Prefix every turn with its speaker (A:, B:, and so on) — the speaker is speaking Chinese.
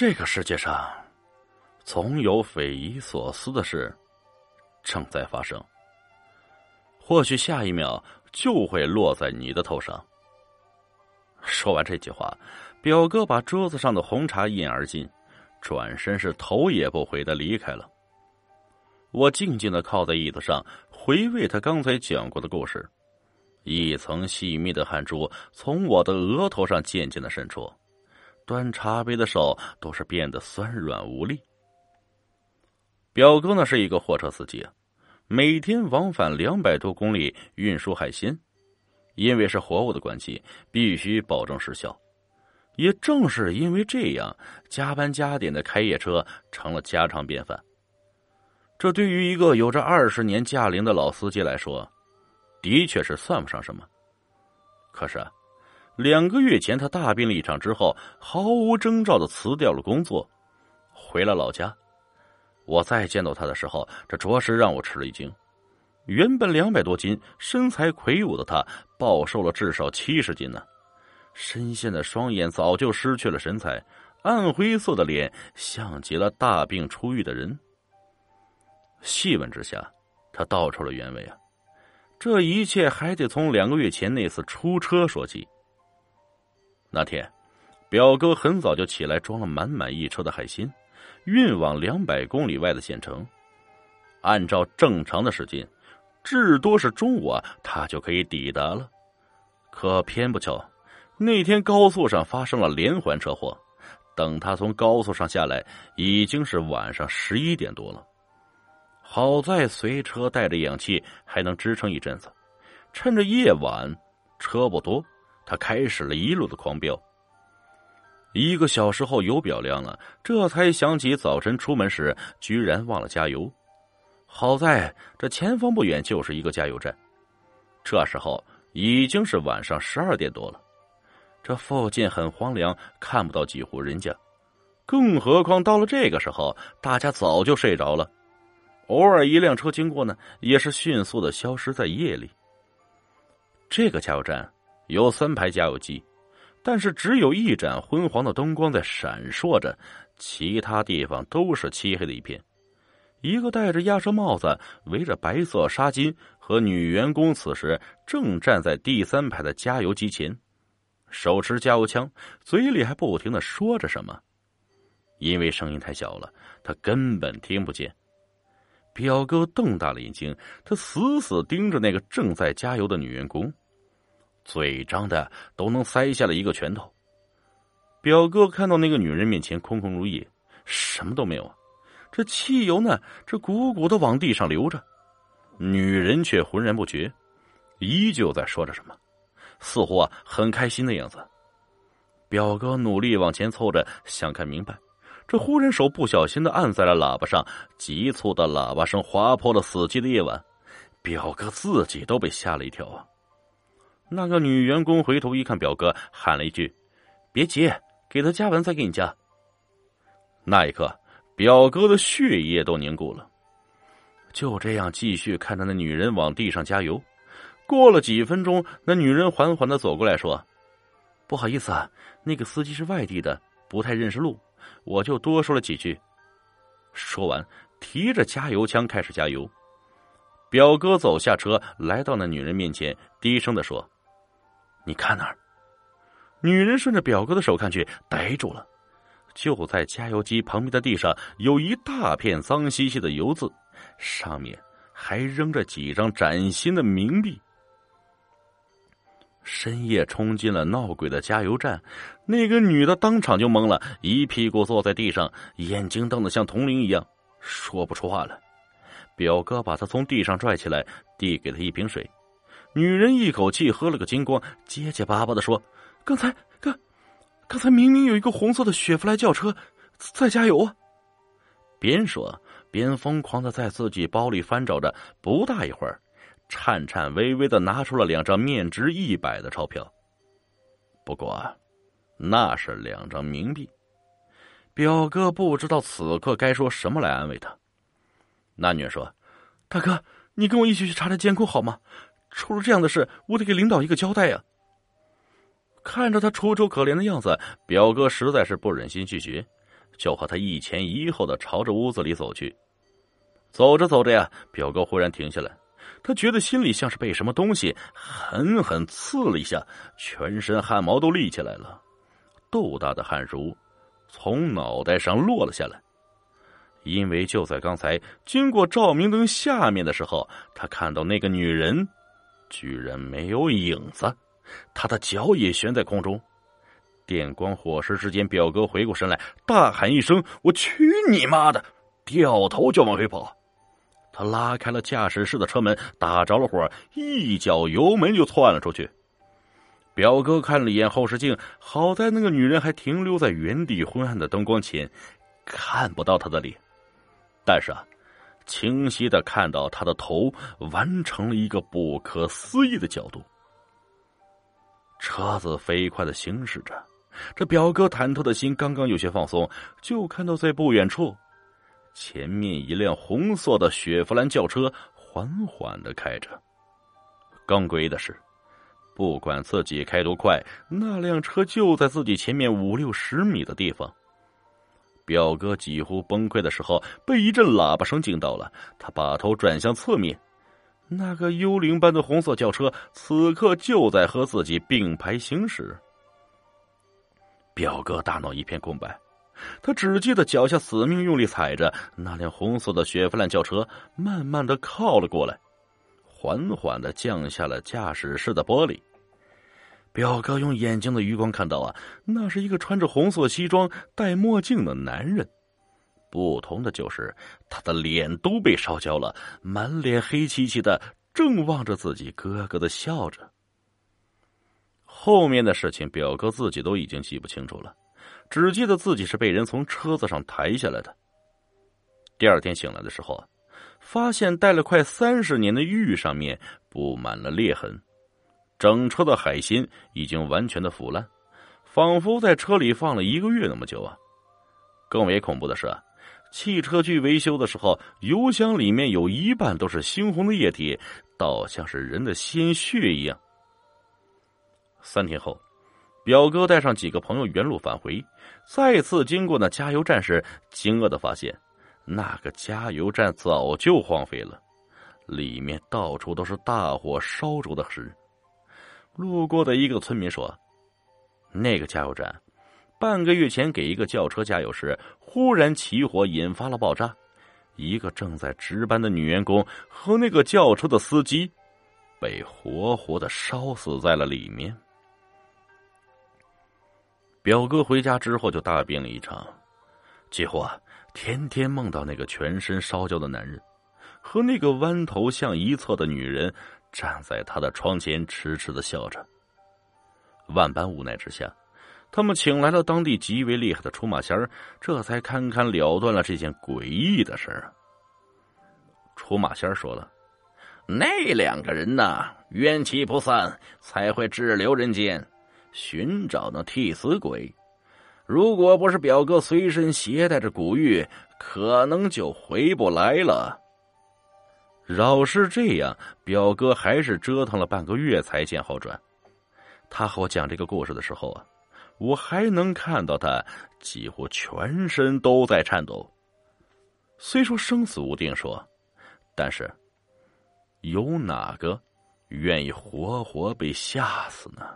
A: 这个世界上，总有匪夷所思的事正在发生。或许下一秒就会落在你的头上。说完这句话，表哥把桌子上的红茶一饮而尽，转身是头也不回的离开了。我静静的靠在椅子上，回味他刚才讲过的故事，一层细密的汗珠从我的额头上渐渐的渗出，端茶杯的手都是变得酸软无力。表哥呢是一个货车司机。每天往返两百多公里运输海鲜，因为是活物的关系，必须保证时效。也正是因为这样，加班加点的开夜车成了家常便饭。这对于一个有着二十年驾龄的老司机来说，的确是算不上什么。可是，两个月前他大病了一场之后，毫无征兆的辞掉了工作，回了老家。我再见到他的时候，这着实让我吃了一惊。原本两百多斤、身材魁梧的他，暴瘦了至少七十斤呢。深陷的双眼早就失去了神采，暗灰色的脸像极了大病初愈的人。细问之下，他道出了原委啊。这一切还得从两个月前那次出车说起。那天，表哥很早就起来，装了满满一车的海鲜。运往两百公里外的县城，按照正常的时间，至多是中午啊，他就可以抵达了。可偏不巧，那天高速上发生了连环车祸。等他从高速上下来，已经是晚上十一点多了。好在随车带着氧气，还能支撑一阵子。趁着夜晚车不多，他开始了一路的狂飙。一个小时后，油表亮了，这才想起早晨出门时居然忘了加油。好在这前方不远就是一个加油站。这时候已经是晚上十二点多了，这附近很荒凉，看不到几户人家。更何况到了这个时候，大家早就睡着了。偶尔一辆车经过呢，也是迅速的消失在夜里。这个加油站有三排加油机。但是只有一盏昏黄的灯光在闪烁着，其他地方都是漆黑的一片。一个戴着鸭舌帽子、围着白色纱巾和女员工，此时正站在第三排的加油机前，手持加油枪，嘴里还不停的说着什么。因为声音太小了，他根本听不见。表哥瞪大了眼睛，他死死盯着那个正在加油的女员工。嘴张的都能塞下了一个拳头。表哥看到那个女人面前空空如也，什么都没有啊。这汽油呢，这鼓鼓的往地上流着，女人却浑然不觉，依旧在说着什么，似乎啊很开心的样子。表哥努力往前凑着，想看明白。这忽然手不小心的按在了喇叭上，急促的喇叭声划破了死寂的夜晚，表哥自己都被吓了一跳啊。那个女员工回头一看，表哥喊了一句：“别急，给他加完再给你加。”那一刻，表哥的血液都凝固了。就这样继续看着那女人往地上加油。过了几分钟，那女人缓缓的走过来说：“不好意思啊，那个司机是外地的，不太认识路，我就多说了几句。”说完，提着加油枪开始加油。表哥走下车，来到那女人面前，低声的说。你看那儿，女人顺着表哥的手看去，呆住了。就在加油机旁边的地上，有一大片脏兮兮的油渍，上面还扔着几张崭新的冥币。深夜冲进了闹鬼的加油站，那个女的当场就懵了，一屁股坐在地上，眼睛瞪得像铜铃一样，说不出话来。表哥把她从地上拽起来，递给她一瓶水。女人一口气喝了个精光，结结巴巴的说：“刚才，刚，刚才明明有一个红色的雪佛兰轿车在加油啊！”边说边疯狂的在自己包里翻找着。不大一会儿，颤颤巍巍的拿出了两张面值一百的钞票。不过，那是两张冥币。表哥不知道此刻该说什么来安慰他。那女人说：“大哥，你跟我一起去查查监控好吗？”出了这样的事，我得给领导一个交代呀！看着他楚楚可怜的样子，表哥实在是不忍心拒绝，就和他一前一后的朝着屋子里走去。走着走着呀，表哥忽然停下来，他觉得心里像是被什么东西狠狠刺了一下，全身汗毛都立起来了，豆大的汗珠从脑袋上落了下来。因为就在刚才经过照明灯下面的时候，他看到那个女人居然没有影子，他的脚也悬在空中。电光火石之间，表哥回过神来，大喊一声：“我去你妈的！”掉头就往回跑。他拉开了驾驶室的车门，打着了火，一脚油门就窜了出去。表哥看了一眼后视镜，好在那个女人还停留在原地昏暗的灯光前，看不到她的脸。但是啊，清晰的看到他的头完成了一个不可思议的角度。车子飞快的行驶着，这表哥忐忑的心刚刚有些放松，就看到在不远处，前面一辆红色的雪佛兰轿车缓缓的开着。更诡异的是，不管自己开多快，那辆车就在自己前面五六十米的地方。表哥几乎崩溃的时候，被一阵喇叭声惊到了。他把头转向侧面，那个幽灵般的红色轿车此刻就在和自己并排行驶。表哥大脑一片空白，他只记得脚下死命用力踩着那辆红色的雪佛兰轿车，慢慢的靠了过来，缓缓的降下了驾驶室的玻璃。表哥用眼睛的余光看到啊，那是一个穿着红色西装、戴墨镜的男人。不同的就是他的脸都被烧焦了，满脸黑漆漆的，正望着自己，咯咯的笑着。后面的事情，表哥自己都已经记不清楚了，只记得自己是被人从车子上抬下来的。第二天醒来的时候，发现戴了快三十年的玉上面布满了裂痕。整车的海鲜已经完全的腐烂，仿佛在车里放了一个月那么久啊！更为恐怖的是，汽车去维修的时候，油箱里面有一半都是猩红的液体，倒像是人的鲜血一样。三天后，表哥带上几个朋友原路返回，再次经过那加油站时，惊愕的发现，那个加油站早就荒废了，里面到处都是大火烧灼的尸。路过的一个村民说：“那个加油站，半个月前给一个轿车加油时，忽然起火，引发了爆炸。一个正在值班的女员工和那个轿车的司机，被活活的烧死在了里面。”表哥回家之后就大病了一场，几乎啊，天天梦到那个全身烧焦的男人和那个弯头向一侧的女人。站在他的窗前，痴痴的笑着。万般无奈之下，他们请来了当地极为厉害的出马仙儿，这才堪堪了断了这件诡异的事儿。出马仙儿说了：“那两个人呐，冤气不散，才会滞留人间，寻找那替死鬼。如果不是表哥随身携带着古玉，可能就回不来了。”饶是这样，表哥还是折腾了半个月才见好转。他和我讲这个故事的时候啊，我还能看到他几乎全身都在颤抖。虽说生死无定说，但是有哪个愿意活活被吓死呢？